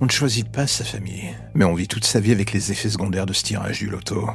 On ne choisit pas sa famille, mais on vit toute sa vie avec les effets secondaires de ce tirage du loto.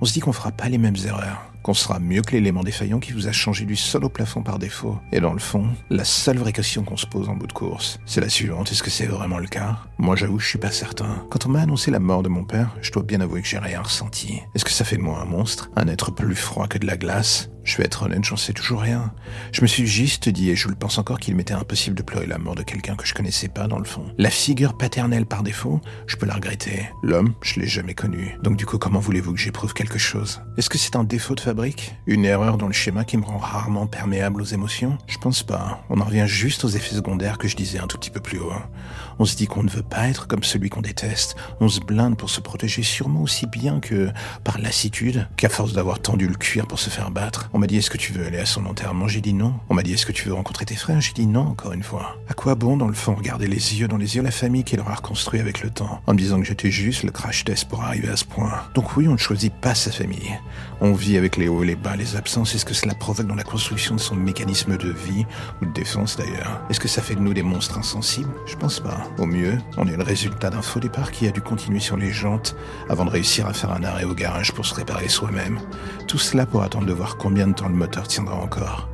On se dit qu'on fera pas les mêmes erreurs, qu'on sera mieux que l'élément défaillant qui vous a changé du sol au plafond par défaut. Et dans le fond, la seule vraie question qu'on se pose en bout de course, c'est la suivante, est-ce que c'est vraiment le cas? Moi j'avoue, je suis pas certain. Quand on m'a annoncé la mort de mon père, je dois bien avouer que j'ai rien ressenti. Est-ce que ça fait de moi un monstre? Un être plus froid que de la glace? Je vais être honnête, j'en sais toujours rien. Je me suis juste dit, et je le pense encore, qu'il m'était impossible de pleurer la mort de quelqu'un que je connaissais pas dans le fond. La figure paternelle par défaut, je peux la regretter. L'homme, je l'ai jamais connu. Donc du coup, comment voulez-vous que j'éprouve quelque chose? Est-ce que c'est un défaut de Une erreur dans le schéma qui me rend rarement perméable aux émotions? Je pense pas. On en revient juste aux effets secondaires que je disais un tout petit peu plus haut. On se dit qu'on ne veut pas être comme celui qu'on déteste. On se blinde pour se protéger sûrement aussi bien que par lassitude, qu'à force d'avoir tendu le cuir pour se faire battre. On m'a dit est-ce que tu veux aller à son enterrement? J'ai dit non. On m'a dit est-ce que tu veux rencontrer tes frères? J'ai dit non encore une fois. À quoi bon dans le fond regarder les yeux dans les yeux la famille qui leur a reconstruit avec le temps en me disant que j'étais juste le crash test pour arriver à ce point? Donc oui, on ne choisit pas sa famille. On vit avec les hauts et les bas, les absences. Est-ce que cela provoque dans la construction de son mécanisme de vie ou de défense d'ailleurs? Est-ce que ça fait de nous des monstres insensibles? Je pense pas. Au mieux, on est le résultat d'un faux départ qui a dû continuer sur les jantes avant de réussir à faire un arrêt au garage pour se réparer soi-même. Tout cela pour attendre de voir combien de temps le moteur tiendra encore.